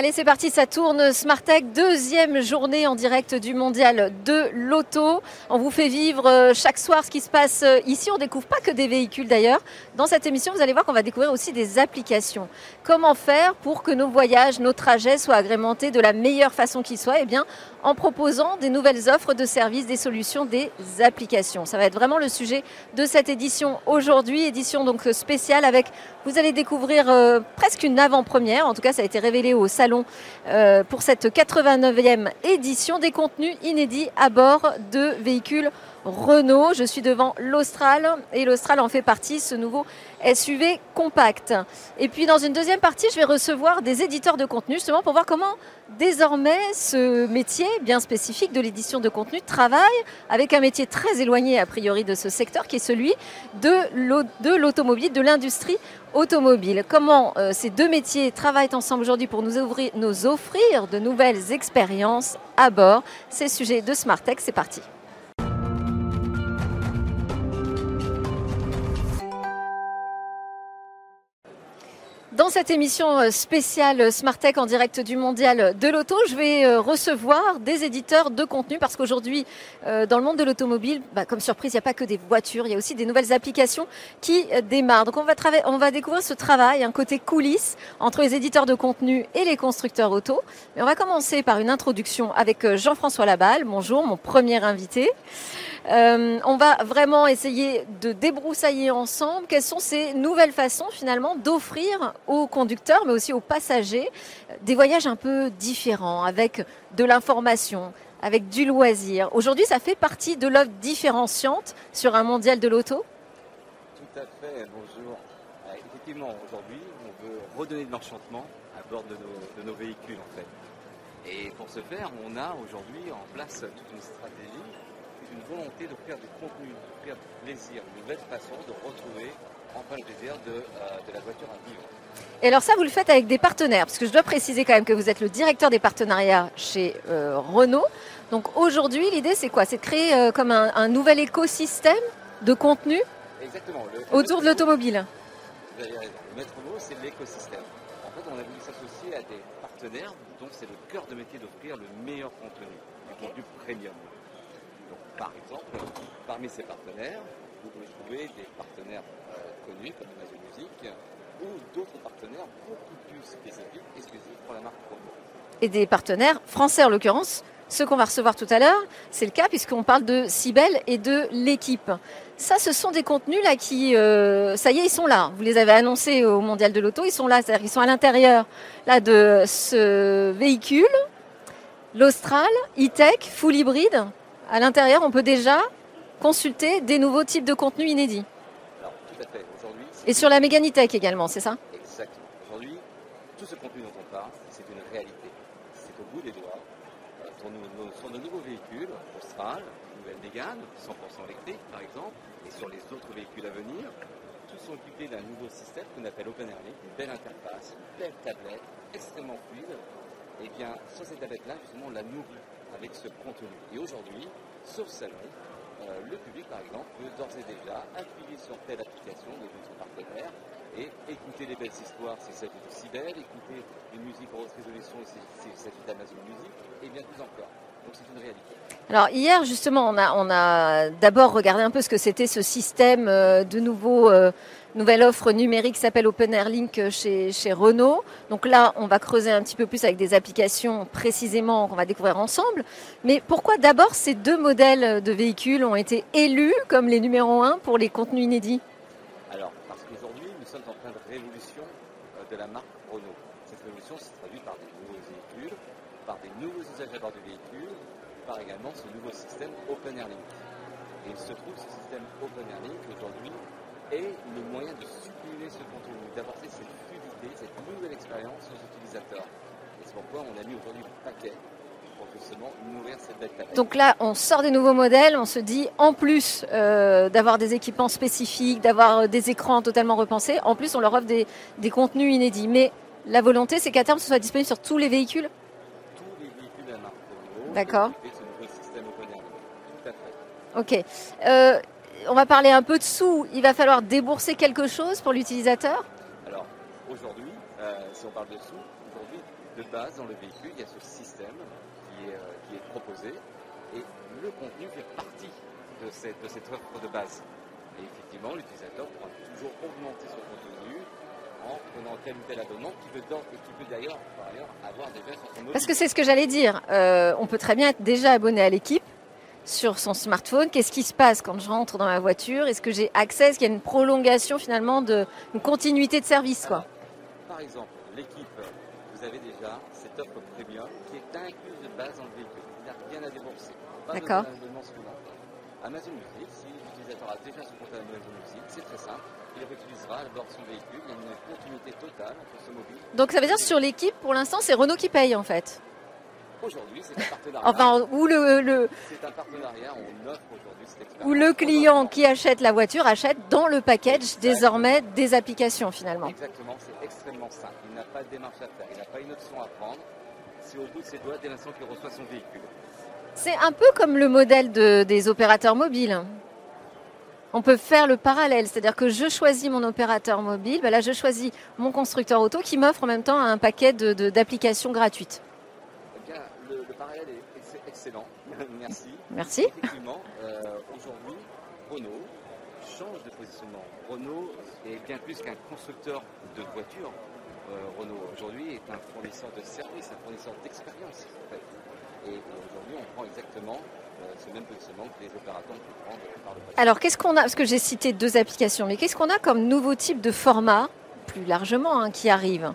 Allez, c'est parti, ça tourne. Smartech, deuxième journée en direct du mondial de l'auto. On vous fait vivre euh, chaque soir ce qui se passe euh, ici. On découvre pas que des véhicules d'ailleurs. Dans cette émission, vous allez voir qu'on va découvrir aussi des applications. Comment faire pour que nos voyages, nos trajets soient agrémentés de la meilleure façon qui soit Eh bien, en proposant des nouvelles offres de services, des solutions, des applications. Ça va être vraiment le sujet de cette édition aujourd'hui, édition donc spéciale avec, vous allez découvrir euh, presque une avant-première. En tout cas, ça a été révélé au salon euh, pour cette 89e édition des contenus inédits à bord de véhicules Renault. Je suis devant l'Austral et l'Austral en fait partie, ce nouveau SUV compact. Et puis dans une deuxième partie, je vais recevoir des éditeurs de contenu justement pour voir comment désormais ce métier bien spécifique de l'édition de contenu travaille avec un métier très éloigné a priori de ce secteur qui est celui de l'automobile, de l'industrie automobile. Comment euh, ces deux métiers travaillent ensemble aujourd'hui pour nous, offrir de nouvelles expériences à bord? C'est le sujet de Smartech, c'est parti. Dans cette émission euh, spéciale Smartech en direct du Mondial de l'Auto, je vais euh, recevoir des éditeurs de contenu parce qu'aujourd'hui, euh, dans le monde de l'automobile, bah, comme surprise, il n'y a pas que des voitures, il y a aussi des nouvelles applications qui démarrent. Donc on va, on va découvrir ce travail, un côté coulisses entre les éditeurs de contenu et les constructeurs auto. Mais on va commencer par une introduction avec Jean-François Laballe. Bonjour, mon premier invité. On va vraiment essayer de débroussailler ensemble quelles sont ces nouvelles façons finalement d'offrir aux conducteurs mais aussi aux passagers des voyages un peu différents avec de l'information, avec du loisir. Aujourd'hui, ça fait partie de l'offre différenciante sur un mondial de l'auto? Tout à fait, bonjour. Euh, effectivement, aujourd'hui, on veut redonner de l'enchantement à bord de nos, véhicules en fait. Et pour ce faire, on a aujourd'hui en place toute une stratégie une volonté de faire du contenu, de faire du plaisir, une nouvelle façon de retrouver enfin le plaisir de, euh, de la voiture à vivre. Et alors ça, vous le faites avec des partenaires, parce que je dois préciser quand même que vous êtes le directeur des partenariats chez euh, Renault. Donc aujourd'hui, l'idée, c'est quoi? C'est de créer euh, comme un, un, nouvel écosystème de contenu Exactement. Le, autour de l'automobile. Vous avez raison. Le maître mot, c'est l'écosystème. En fait, on a voulu s'associer à des partenaires dont c'est le cœur de métier d'offrir le meilleur contenu, du contenu premium. Par exemple, parmi ces partenaires, vous pouvez trouver des partenaires connus comme Amazon Music ou d'autres partenaires beaucoup plus spécifiques, exclusifs pour la marque Renault. Et des partenaires français en l'occurrence, ceux qu'on va recevoir tout à l'heure, c'est le cas puisqu'on parle de Cybelle et de l'équipe. Ça, ce sont des contenus là qui, euh, ça y est, ils sont là. Vous les avez annoncés au Mondial de l'Auto, ils sont là, c'est-à-dire qu'ils sont à l'intérieur là de ce véhicule, l'Austral, e-tech, full hybride à l'intérieur, on peut déjà consulter des nouveaux types de contenus inédits. Alors, tout à fait. Et sur la Méganitech également, c'est ça Exactement. Aujourd'hui, tout ce contenu dont on parle, c'est une réalité. C'est au bout des doigts. Euh, sur nos, nouveaux véhicules, Austral, nouvelle Mégane, 100% électrique par exemple, et sur les autres véhicules à venir, tous sont équipés d'un nouveau système qu'on appelle OpenAirLink, une belle interface, une belle tablette, extrêmement fluide. Et bien, sur cette tablette-là, justement, on la nourrit avec ce contenu. Et aujourd'hui, sur le le public, par exemple, peut d'ores et déjà appuyer sur telle application de notre partenaire et écouter les belles histoires c'est s'agit de Cybelle, écouter une musique en haute résolution s'il s'agit d'Amazon Music, et bien plus encore. Alors hier justement, on a, d'abord regardé un peu ce que c'était ce système euh, de nouveau euh, nouvelle offre numérique s'appelle Open Air Link chez, chez Renault. Donc là, on va creuser un petit peu plus avec des applications précisément qu'on va découvrir ensemble. Mais pourquoi d'abord ces deux modèles de véhicules ont été élus comme les numéros 1 pour les contenus inédits? Alors, parce qu'aujourd'hui, nous sommes en plein de révolution de la marque Renault. Cette révolution se traduit par des nouveaux véhicules, par des nouveaux usages à bord du véhicule, par également ce nouveau système Open Air Link. Et il se trouve que ce système Open Air Link aujourd'hui est le moyen de supprimer ce contenu, d'apporter cette fluidité, cette nouvelle expérience aux utilisateurs. Et c'est pourquoi on a mis aujourd'hui le paquet pour justement nourrir cette palette. Donc là, on sort des nouveaux modèles, on se dit, en plus euh, d'avoir des équipements spécifiques, d'avoir des écrans totalement repensés, en plus on leur offre des, des contenus inédits. Mais la volonté, c'est qu'à terme, ce soit disponible sur tous les véhicules? Tous les véhicules de la marque Renault. D'accord. Ce nouveau système Open Air Link. Tout à fait. Ok. Euh, on va parler un peu de sous. Il va falloir débourser quelque chose pour l'utilisateur? Alors, aujourd'hui, euh, si on parle de sous, aujourd'hui, de base dans le véhicule, il y a ce système qui est, euh, qui est proposé et le contenu fait partie de cette, de cette offre de base. Et effectivement, l'utilisateur pourra toujours augmenter son contenu en prenant tel ou tel abonnement qui peut, dans- et qui peut d'ailleurs avoir des versions sur mobile. Parce que c'est ce que j'allais dire. Euh, on peut très bien être déjà abonné à l'équipe sur son smartphone. Qu'est-ce qui se passe quand je rentre dans ma voiture? Est-ce que j'ai accès? Est-ce qu'il y a une prolongation finalement de une continuité de service quoi? Par exemple, l'équipe, vous avez déjà cette offre premium qui est incluse de base dans le véhicule. Il n'y a rien à débourser. D'accord. Amazon Music, si l'utilisateur a déjà son compte Amazon Music, c'est très simple. Il réutilisera à bord de son véhicule. Il y a une continuité totale entre ce mobile. Donc ça veut dire sur l'équipe, pour l'instant, c'est Renault qui paye en fait? Aujourd'hui, c'est un partenariat. Enfin, ou le, le, c'est un partenariat. On offre aujourd'hui cette expérience. ou le client qui achète la voiture achète dans le package désormais des applications finalement. Exactement, c'est extrêmement simple. Il n'a pas de démarche à faire. Il n'a pas une option à prendre. C'est au bout de ses doigts dès l'instant qu'il reçoit son véhicule. C'est un peu comme le modèle de- des opérateurs mobiles. On peut faire le parallèle, c'est-à-dire que je choisis mon opérateur mobile, ben là je choisis mon constructeur auto qui m'offre en même temps un paquet de- de- d'applications gratuites. Eh bien, le, le parallèle est ex- excellent. Merci. Merci. Effectivement, euh, aujourd'hui, Renault change de positionnement. Renault est bien plus qu'un constructeur de voitures. Euh, Renault aujourd'hui est un fournisseur de services, un fournisseur d'expérience. en fait. Et aujourd'hui, on prend exactement euh, ce même positionnement que les opérateurs pu prendre par le passé. Alors qu'est-ce qu'on a Parce que j'ai cité deux applications, mais qu'est-ce qu'on a comme nouveau type de format, plus largement, hein, qui arrive?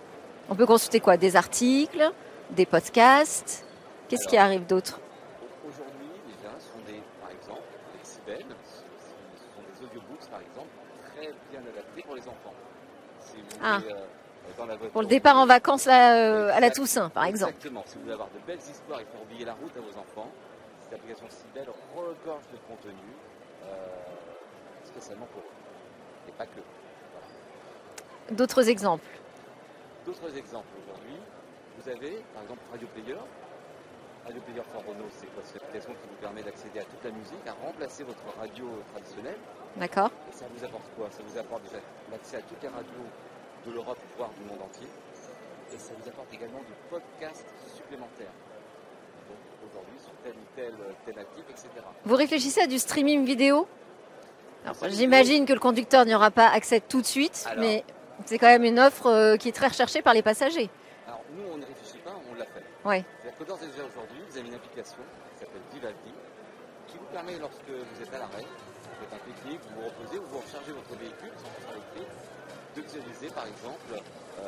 On peut consulter quoi? Des articles, des podcasts? Qu'est-ce qui arrive d'autre Aujourd'hui, déjà, ce sont des, par exemple, des Sibel, ce ce sont des audiobooks, par exemple, très bien adaptés pour les enfants. Si vous Ah. voulez, euh, dans la voiture, Pour le départ en vacances là, euh, à la Toussaint, par exemple. Exactement. Si vous voulez avoir de belles histoires et faire oublier la route à vos enfants, cette application Sibel regorge de contenu euh, spécialement pour eux. Et pas que. Voilà. D'autres exemples D'autres exemples aujourd'hui, vous avez par exemple Radio Player. Radio Player for Renault, c'est quoi C'est l'application qui vous permet d'accéder à toute la musique, à remplacer votre radio traditionnelle. D'accord Et ça vous apporte quoi? Ça vous apporte déjà l'accès à toutes les radios de l'Europe, voire du monde entier. Et ça vous apporte également du podcast supplémentaire. Donc aujourd'hui, sur telle ou telle thématique, etc. Vous réfléchissez à du streaming vidéo J'imagine que le conducteur n'y aura pas accès tout de suite, Alors. mais c'est quand même une offre euh, qui est très recherchée par les passagers. Alors nous, on ne réfléchit pas, Ouais. C'est-à-dire que d'ores et déjà aujourd'hui, vous avez une application qui s'appelle Vivaldi, qui vous permet, lorsque vous êtes à l'arrêt, vous faites un pique-nique, vous vous reposez ou vous rechargez votre véhicule sans électrique, de visualiser par exemple euh,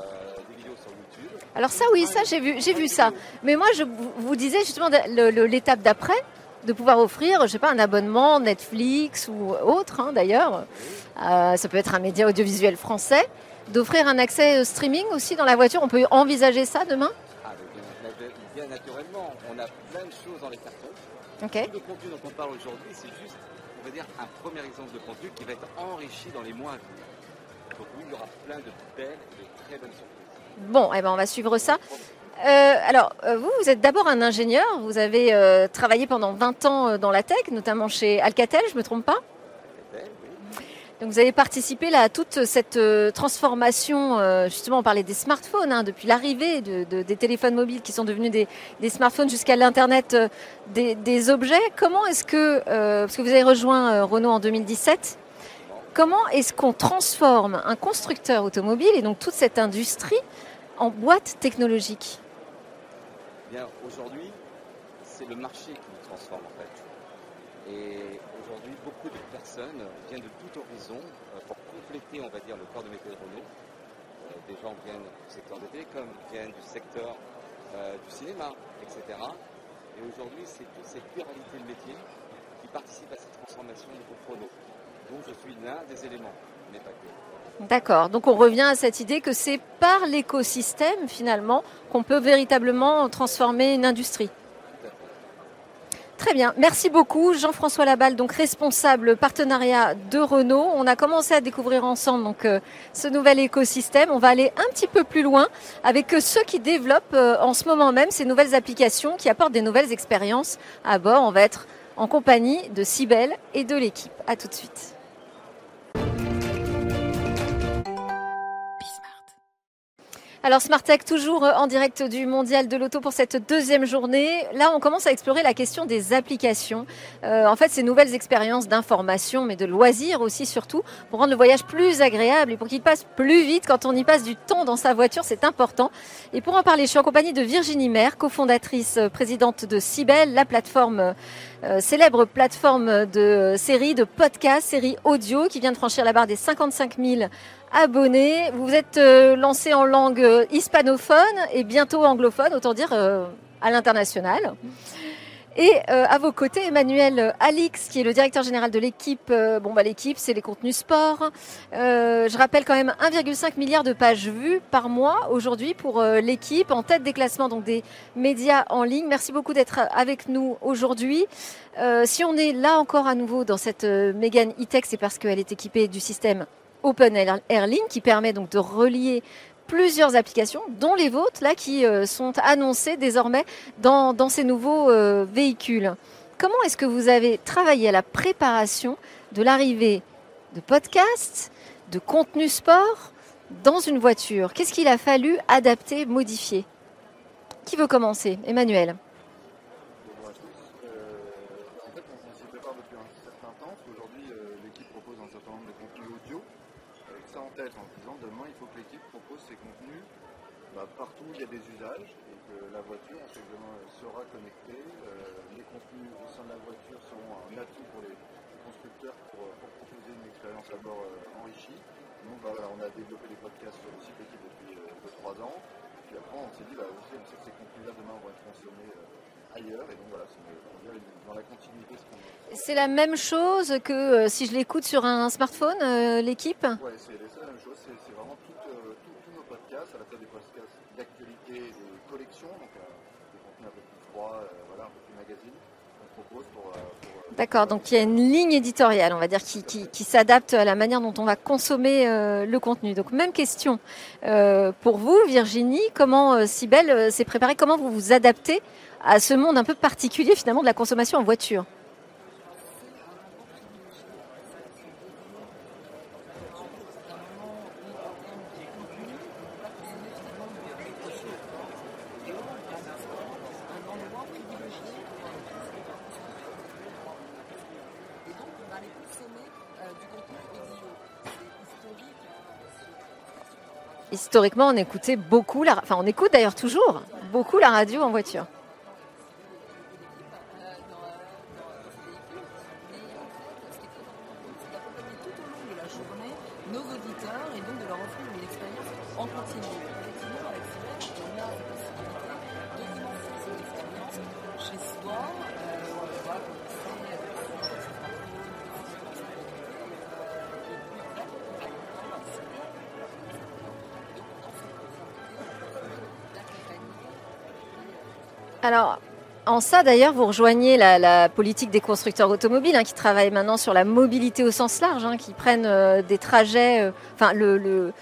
des vidéos sur YouTube. Alors ça, oui, ça, j'ai vu, j'ai vu ça. Mais moi, je vous disais justement l'étape d'après, de pouvoir offrir, je sais pas, un abonnement Netflix ou autre, hein, d'ailleurs. Euh, ça peut être un média audiovisuel français. D'offrir un accès au streaming aussi dans la voiture. On peut envisager ça demain? Bien, bien naturellement, on a plein de choses dans les cartons. Tout le contenu dont on parle aujourd'hui, c'est juste, on va dire, un premier exemple de contenu qui va être enrichi dans les mois à venir. Donc oui, il y aura plein de belles et de très bonnes surprises. Bon, eh ben, on va suivre ça. Euh, alors, euh, vous, vous êtes d'abord un ingénieur. Vous avez euh, travaillé pendant 20 ans dans la tech, notamment chez Alcatel, je ne me trompe pas? Donc vous avez participé là, à toute cette euh, transformation, euh, justement on parlait des smartphones, hein, depuis l'arrivée de- de- des téléphones mobiles qui sont devenus des, smartphones jusqu'à l'Internet euh, des, objets. Comment est-ce que, parce que vous avez rejoint Renault en 2017, comment est-ce qu'on transforme un constructeur automobile et donc toute cette industrie en boîte technologique? Bien, aujourd'hui, c'est le marché qui nous transforme en fait. Et aujourd'hui, beaucoup de personnes viennent de tout horizon euh, pour compléter, on va dire, le corps de métier de Renault. Euh, des gens viennent du secteur de télécom, viennent du secteur euh, du cinéma, etc. Et aujourd'hui, c'est toute cette pluralité de métiers qui participe à cette transformation du groupe Renault. Donc je suis l'un des éléments, mais pas que. D'accord. Donc on revient à cette idée que c'est par l'écosystème finalement qu'on peut véritablement transformer une industrie. Très bien, merci beaucoup Jean-François Laballe, donc responsable partenariat de Renault. On a commencé à découvrir ensemble donc euh, ce nouvel écosystème. On va aller un petit peu plus loin avec euh, ceux qui développent euh, en ce moment même ces nouvelles applications qui apportent des nouvelles expériences à bord. On va être en compagnie de Cybelle et de l'équipe. À tout de suite. Alors Smartech, toujours en direct du Mondial de l'Auto pour cette deuxième journée. Là, on commence à explorer la question des applications. Euh, en fait, ces nouvelles expériences d'information, mais de loisirs aussi surtout, pour rendre le voyage plus agréable et pour qu'il passe plus vite quand on y passe du temps dans sa voiture, c'est important. Et pour en parler, je suis en compagnie de Virginie Maire, cofondatrice, euh, présidente de Cybelle, la plateforme, euh, célèbre plateforme de séries, de podcasts, séries audio, qui vient de franchir la barre des 55 000 abonnés. Vous êtes euh, lancé en langue euh, hispanophone et bientôt anglophone, autant dire euh, à l'international. Et à vos côtés, Emmanuel Alix, qui est le directeur général de l'équipe. bon, bah, l'équipe, c'est les contenus sport. je rappelle quand même 1,5 milliard de pages vues par mois aujourd'hui pour l'équipe, en tête des classements donc des médias en ligne. Merci beaucoup d'être avec nous aujourd'hui. si on est là encore à nouveau dans cette Mégane e-tech, c'est parce qu'elle est équipée du système Open Airlink qui permet donc de relier plusieurs applications, dont les vôtres, là, qui euh, sont annoncées désormais dans, ces nouveaux euh, véhicules. Comment est-ce que vous avez travaillé à la préparation de l'arrivée de podcasts, de contenu sport dans une voiture? Qu'est-ce qu'il a fallu adapter, modifier? Qui veut commencer? Emmanuel partout il y a des usages et que la voiture sera connectée. Euh, les contenus au sein de la voiture sont un atout pour les, constructeurs pour, proposer une expérience à bord euh, enrichie. Donc bah, on a développé des podcasts sur le site équipe depuis 3 euh, ans. Puis après on s'est dit bah, que ces contenus-là demain vont être consommés ailleurs. Et donc voilà, c'est dans la continuité. C'est la même chose que si je l'écoute sur un smartphone, l'équipe? Oui, c'est la même chose. C'est vraiment tous nos podcasts, à la fois des podcasts d'actualité, des collections, donc euh, des contenus un peu plus euh, pour. Euh, D'accord, donc il y a une ligne éditoriale, on va dire, qui s'adapte à la manière dont on va consommer le contenu. Donc même question pour vous, Virginie, comment Sibelle s'est préparée, comment vous vous adaptez à ce monde un peu particulier finalement de la consommation en voiture? Historiquement, on écoutait beaucoup, la, enfin on écoute d'ailleurs toujours beaucoup la radio en voiture. Alors, en ça, d'ailleurs, vous rejoignez la, politique des constructeurs automobiles hein, qui travaillent maintenant sur la mobilité au sens large, hein, qui prennent euh, des trajets. Euh, enfin, le,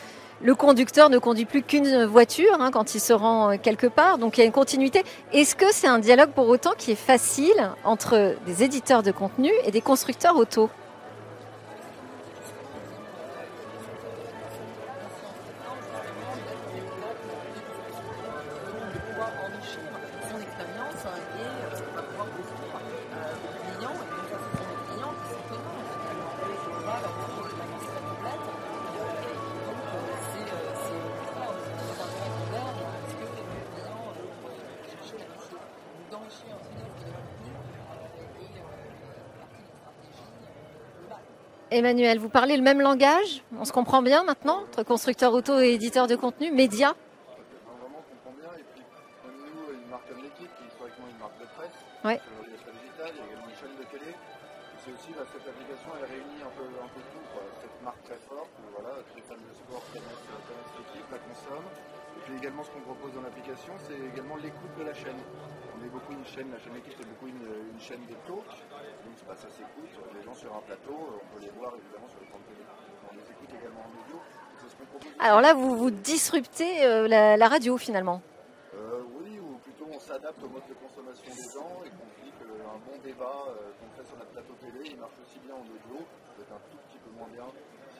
conducteur ne conduit plus qu'une voiture hein, quand il se rend euh, quelque part, donc il y a une continuité. Est-ce que c'est un dialogue pour autant qui est facile entre des éditeurs de contenu et des constructeurs auto? Emmanuel, vous parlez le même langage? On se comprend bien maintenant entre constructeur auto et éditeur de contenu, média? Vraiment, on comprend bien. Et puis, nous, une marque comme l'équipe, qui est historiquement une marque de presse, ouais. il y a digital, il y a également une chaîne de télé. C'est aussi, cette application, elle réunit un peu, un peu tout. Quoi. Cette marque très forte, voilà, tous les fans de sport connaissent, connaissent l'équipe, la consomment. Et puis également, ce qu'on propose dans l'application, c'est également l'écoute de la chaîne. On est beaucoup une chaîne, la chaîne équipe, c'est beaucoup une, une chaîne de talk. Donc, ça s'écoute. Les gens sur un plateau, on peut les voir évidemment sur les de télé. On les écoute également en audio. Alors là, vous vous disruptez euh, la, la, radio finalement euh, Oui, ou plutôt on s'adapte au mode de consommation des gens et qu'on dit qu'un bon débat euh, qu'on fait sur notre plateau télé, il marche aussi bien en audio, peut-être un tout petit peu moins bien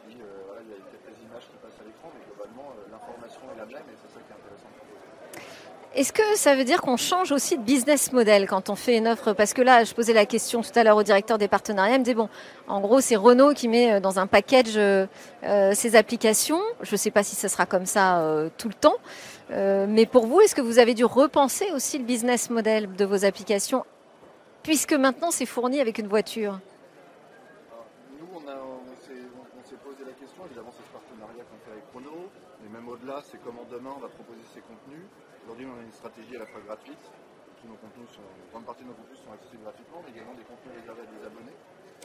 si euh, voilà, il y a quelques images qui passent à l'écran mais globalement, euh, l'information est la même et c'est ça qui est intéressant de proposer. Est-ce que ça veut dire qu'on change aussi de business model quand on fait une offre? Parce que là, je posais la question tout à l'heure au directeur des partenariats. Il me disait, bon, en gros, c'est Renault qui met euh, dans un package euh, ses applications. Je ne sais pas si ce sera comme ça euh, tout le temps. Euh, mais pour vous, est-ce que vous avez dû repenser aussi le business model de vos applications Puisque maintenant, c'est fourni avec une voiture? Nous, on, s'est posé la question, évidemment, c'est ce partenariat qu'on fait avec Renault, mais même au-delà, c'est comment demain on va proposer ces. Aujourd'hui, on a une stratégie à la fois gratuite. Tous nos contenus sont, une grande partie de nos contenus sont accessibles gratuitement, mais également des contenus réservés à des abonnés.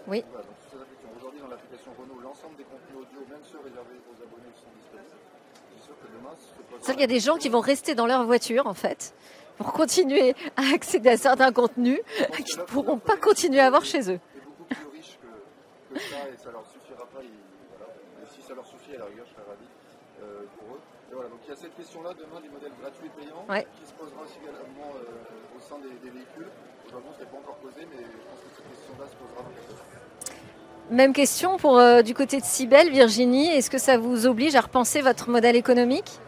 Oui. Voilà, donc toutes ces applications. Aujourd'hui, dans l'application Renault, l'ensemble des contenus audio, même ceux réservés aux abonnés, sont disponibles. Je suis sûr que demain, ce qu'il y a des gens qui vont rester dans leur voiture, en fait, pour continuer à accéder à certains contenus qu'ils ne pourront pas continuer à voir chez eux. est beaucoup plus riche que, que ça et ça leur suffira pas. ils- voilà. Et si ça leur suffit, à la rigueur, je serais ravi euh, pour eux. Et voilà, donc il y a cette question-là demain des modèles gratuits et payants Ouais. qui se posera aussi également euh, au sein des, des véhicules. Aujourd'hui, ce n'est pas encore posé, mais je pense que cette question-là se posera dans. Même question pour euh, du côté de Cybelle, Virginie. Est-ce que ça vous oblige à repenser votre modèle économique?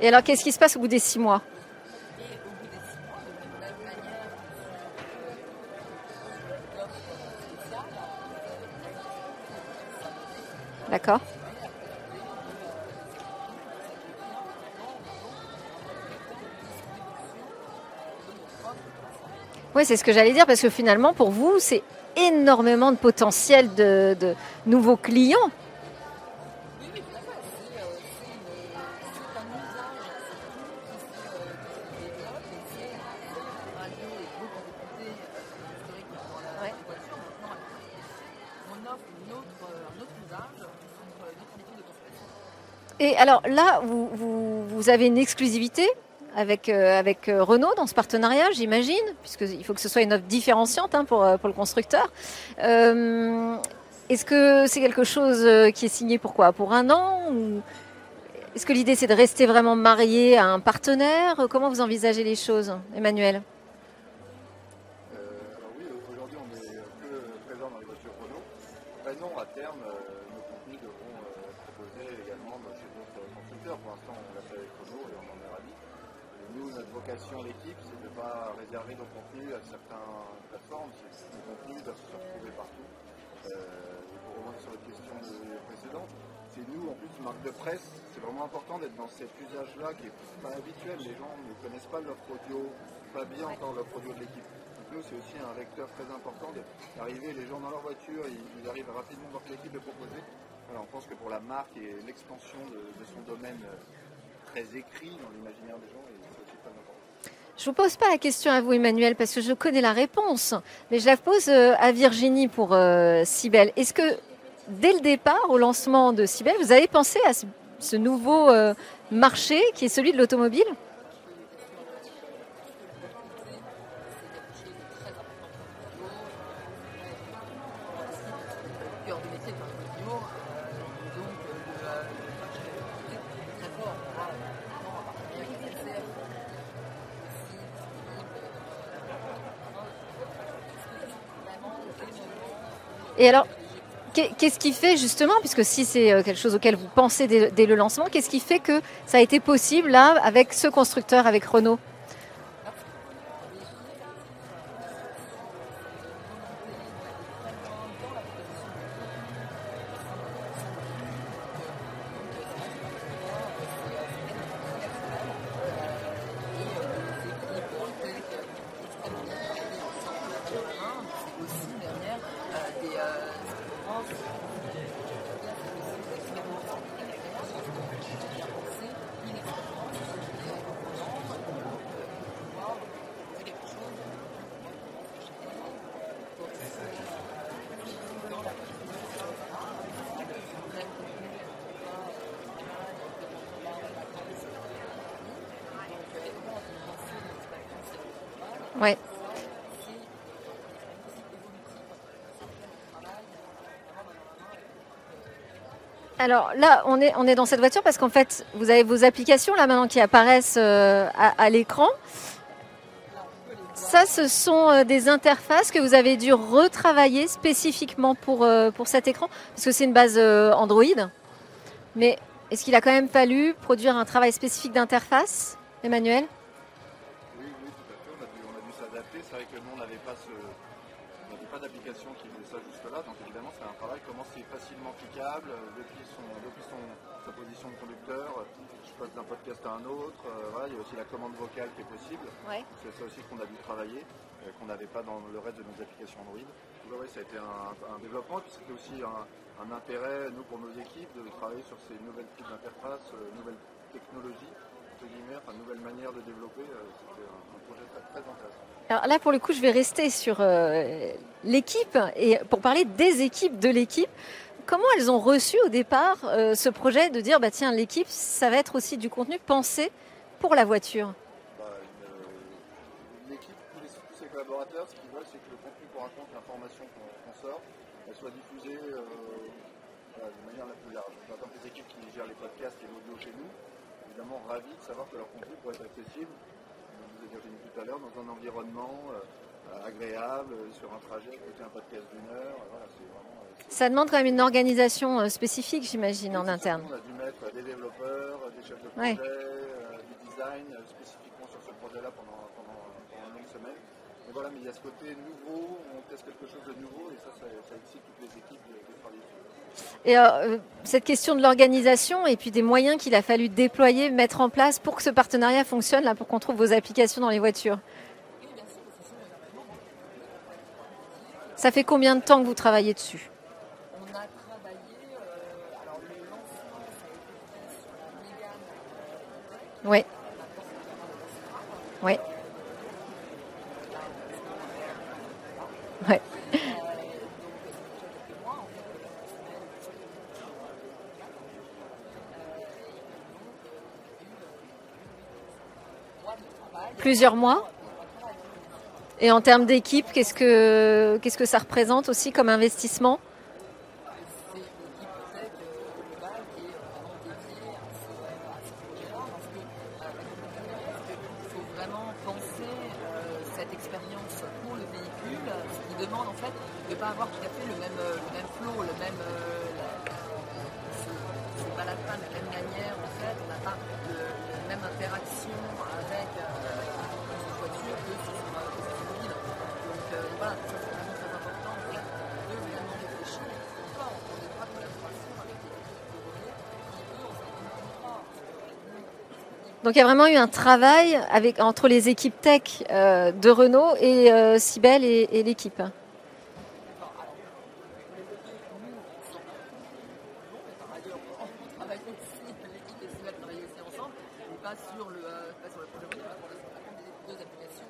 Et alors, qu'est-ce qui se passe au bout des six mois? D'accord Oui, c'est ce que j'allais dire, parce que finalement, pour vous, c'est énormément de potentiel de, de nouveaux clients. Alors là, vous, avez une exclusivité avec, euh, euh, Renault dans ce partenariat, j'imagine, puisqu'il faut que ce soit une offre différenciante hein, pour, euh, pour le constructeur. Est-ce que c'est quelque chose qui est signé pour quoi? Pour un an. Est-ce que l'idée c'est de rester vraiment marié à un partenaire? Comment vous envisagez les choses, Emmanuel? Marque de presse, c'est vraiment important d'être dans cet usage-là qui est pas habituel. Les gens ne connaissent pas l'offre audio, pas bien encore l'offre audio de l'équipe. Donc nous, c'est aussi un vecteur très important de- d'arriver, les gens dans leur voiture, ils, ils arrivent rapidement voir que l'équipe est proposée. Voilà, on pense que pour la marque et l'expansion de, de son domaine euh, très écrit dans l'imaginaire des gens, c'est aussi très important. Je vous pose pas la question à vous, Emmanuel, parce que je connais la réponse, mais je la pose euh, à Virginie pour euh, Cybelle. Est-ce que dès le départ, au lancement de Cybelle, vous avez pensé à ce, nouveau euh, marché qui est celui de l'automobile? Et alors, qu'est-ce qui fait justement, puisque si c'est euh, quelque chose auquel vous pensez dès, dès le lancement, qu'est-ce qui fait que ça a été possible là avec ce constructeur, avec Renault? Alors là, on est, on est dans cette voiture parce qu'en fait, vous avez vos applications là maintenant qui apparaissent euh, à, l'écran. Ça, ce sont euh, des interfaces que vous avez dû retravailler spécifiquement pour, euh, cet écran, parce que c'est une base Android. Mais est-ce qu'il a quand même fallu produire un travail spécifique d'interface, Emmanuel? Oui, oui, tout à fait. On a dû, s'adapter. C'est vrai que nous, on n'avait pas, ce, pas d'application qui faisait ça jusque-là. Donc évidemment, c'est un travail. Comment c'est facilement cliquable euh, depuis, son, depuis son, sa position de conducteur. euh, Je passe d'un podcast à un autre. euh, voilà, il y a aussi la commande vocale qui est possible. Ouais. C'est ça aussi qu'on a dû travailler, euh, qu'on n'avait pas dans le reste de nos applications Android. Donc, ouais, ouais, ça a été un, un développement, puis c'était aussi un, un intérêt, nous, pour nos équipes, de travailler sur ces nouvelles types d'interfaces, euh, nouvelles technologies, entre guillemets, enfin, nouvelles manières de développer. euh, c'était un, projet très, très intéressant. Alors là, pour le coup, je vais rester sur euh, l'équipe et pour parler des équipes de l'équipe. Comment elles ont reçu au départ euh, ce projet de dire, bah tiens, l'équipe, ça va être aussi du contenu pensé pour la voiture? Bah, euh, L'équipe, tous, les- tous ses collaborateurs, ce qu'ils veulent, c'est que le contenu qu'on raconte, l'information qu'on sort, elle soit diffusée voilà, de manière la plus large. Par exemple, les équipes qui gèrent les podcasts et l'audio chez nous, évidemment ravis de savoir que leur contenu pourrait être accessible, comme vous avez dit tout à l'heure, dans un environnement euh, agréable, euh, sur un trajet, écouter un podcast d'une heure. euh, Voilà, c'est vraiment. Ça demande quand même une organisation spécifique, j'imagine, en interne. On a dû mettre des développeurs, des chefs de Ouais. projet, euh, du design spécifiquement sur ce projet-là pendant une longue semaine. Mais voilà, mais il y a ce côté nouveau, on teste quelque chose de nouveau et ça, ça, ça excite toutes les équipes de, de travailler dessus. Et euh, cette question de l'organisation et puis des moyens qu'il a fallu déployer, mettre en place pour que ce partenariat fonctionne, là, pour qu'on trouve vos applications dans les voitures. Ça fait combien de temps que vous travaillez dessus? On a travaillé, euh, alors le lancement, ça a été fait sur la Mégane, euh, Oui. Oui. Ouais. euh, donc ça fait déjà quelques mois, en fait, quelques semaines, parce que euh, et donc, euh, il y a eu, euh, mois de travail. Plusieurs mois. Et en termes d'équipe, qu'est-ce que, qu'est-ce que ça représente aussi comme investissement? Donc il y a vraiment eu un travail avec, entre les équipes tech euh, de Renault et euh, Cybelle et, et l'équipe. Par ailleurs, on travaille aussi, l'équipe et Sylvain travaillent aussi ensemble, mais pas sur le, euh, pas sur le projet Renault, là, pour l'instant, on raconte des deux applications.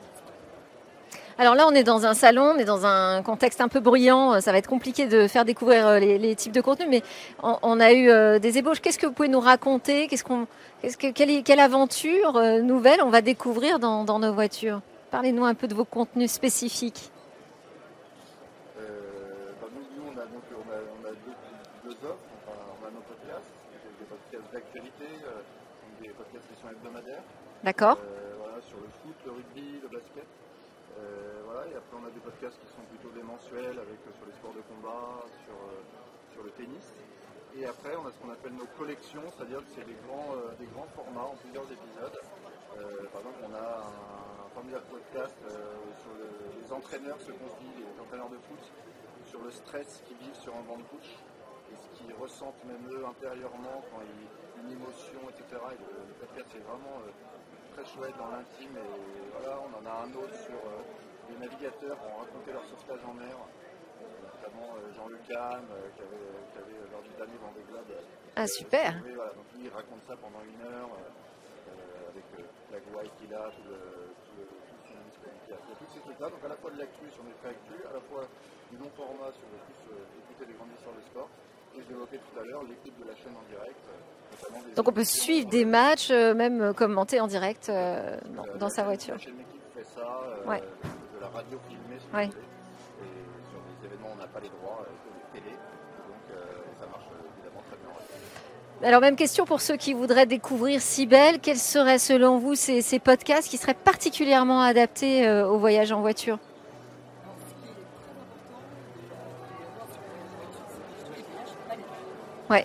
Alors là, on est dans un salon, on est dans un contexte un peu bruyant. euh, Ça va être compliqué de faire découvrir euh, les, les types de contenus, mais on, on a eu euh, des ébauches. Qu'est-ce que vous pouvez nous raconter? Qu'est-ce qu'on, qu'est-ce que, quelle, quelle aventure euh, nouvelle on va découvrir dans, dans nos voitures? Parlez-nous un peu de vos contenus spécifiques. Euh, bah, nous, on a, donc, on a, on a deux, deux offres. Enfin, on a nos podcasts, des, podcasts d'actualité, euh, des podcasts qui sont hebdomadaires. D'accord Euh, voilà, sur le foot, le rugby, le basket. Euh, voilà, et on a des podcasts qui sont plutôt des mensuels avec euh, sur les sports de combat, sur, euh, sur le tennis. Et après on a ce qu'on appelle nos collections, c'est-à-dire que c'est des grands, euh, des grands formats en plusieurs épisodes. Par exemple, on a un, un podcast sur le- les entraîneurs se confient, les entraîneurs de foot, sur le stress qu'ils vivent sur un banc de touche et ce qu'ils ressentent même eux intérieurement quand ils une émotion, etc. Et le, podcast c'est vraiment très chouette dans l'intime et voilà, on en a un autre sur les navigateurs qui ont raconté leur sauvetage en mer, euh, notamment euh, Jean-Luc Kahn euh, qui, avait, qui avait, lors du dernier Vendée Globe. Ah, super. voilà. Donc lui il raconte ça pendant une heure avec la gouaille qu'il a, tout le, tout le. Il y a tous ces trucs-là, donc à la fois de l'actu sur faits actus, à la fois du long format sur le plus écouter des grandes histoires de sport. Et je l'évoquais tout à l'heure, l'écoute de la chaîne en direct. des Donc on peut suivre des matchs, même commenter en direct euh, dans, sa voiture. La chaîne L'équipe fait ça ça, euh, Ouais. Radio si Ouais. Et sur des événements, on n'a pas les droits, euh, les télés. Donc euh, ça marche euh, évidemment très bien. ouais. Alors même question pour ceux qui voudraient découvrir Cybelle. Quels seraient selon vous ces, ces podcasts qui seraient particulièrement adaptés euh, au voyage en voiture? Alors,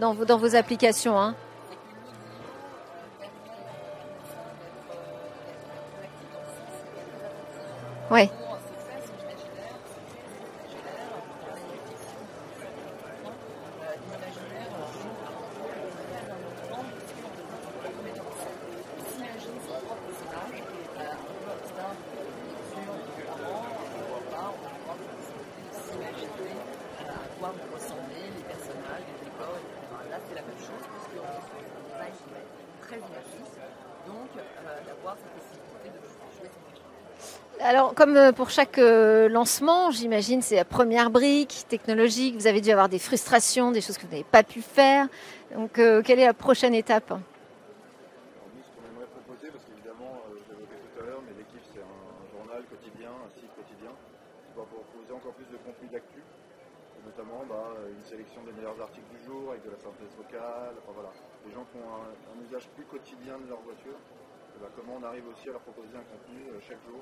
dans, vos- dans vos applications. hein. Alors, comme euh, pour chaque euh, lancement, j'imagine c'est la première brique technologique. Vous avez dû avoir des frustrations, des choses que vous n'avez pas pu faire. Donc, euh, quelle est la prochaine étape? Alors nous, ce qu'on aimerait proposer, parce qu'évidemment, euh, je l'évoquais tout à l'heure, mais l'équipe c'est un journal quotidien, un site quotidien, qui va proposer encore plus de contenu d'actu, notamment bah, une sélection des meilleurs articles du jour avec de la synthèse vocale, enfin voilà, les gens qui ont un, usage plus quotidien de leur voiture, bah, comment on arrive aussi à leur proposer un contenu chaque jour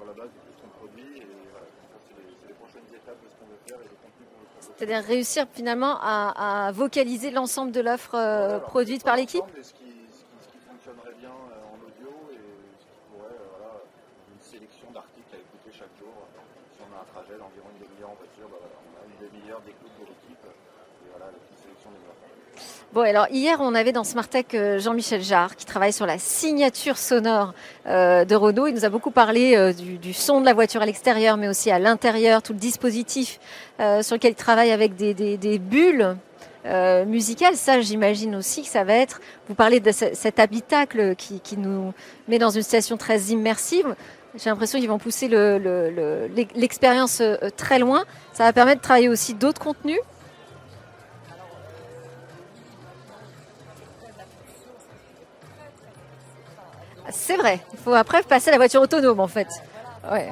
sur la base de qu'on produit, et voilà, c'est les, les prochaines étapes de ce qu'on veut faire et des contenus qu'on veut proposer. C'est-à-dire réussir finalement à, à vocaliser l'ensemble de l'offre euh, Voilà, produite par l'équipe Ce qui, ce, qui, ce qui fonctionnerait bien euh, en audio et ce qui pourrait, euh, voilà, une sélection d'articles à écouter chaque jour. Si on a un trajet d'environ une demi-heure en voiture, bah on a une demi-heure d'écoute de l'équipe et voilà, la petite sélection des meilleurs. Bon, alors hier, on avait dans Smartech euh, Jean-Michel Jarre qui travaille sur la signature sonore euh, de Renault. Il nous a beaucoup parlé euh, du, son de la voiture à l'extérieur, mais aussi à l'intérieur, tout le dispositif sur lequel il travaille avec des, bulles musicales. Ça, j'imagine aussi que ça va être. Vous parlez de ce- cet habitacle qui, nous met dans une station très immersive. J'ai l'impression qu'ils vont pousser le- le- le- l'ex- l'expérience très loin. Ça va permettre de travailler aussi d'autres contenus. C'est vrai. Il faut après passer la voiture autonome, en fait. Ouais.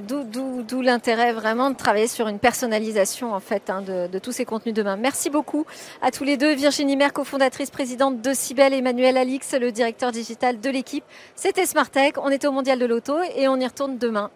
D'où d'où- l'intérêt vraiment de travailler sur une personnalisation en fait hein, de, tous ces contenus demain. Merci beaucoup à tous les deux. Virginie Merck, cofondatrice présidente de Cybelle, Emmanuel Alix, le directeur digital de l'équipe. C'était Smartech. On était au Mondial de l'Auto et on y retourne demain.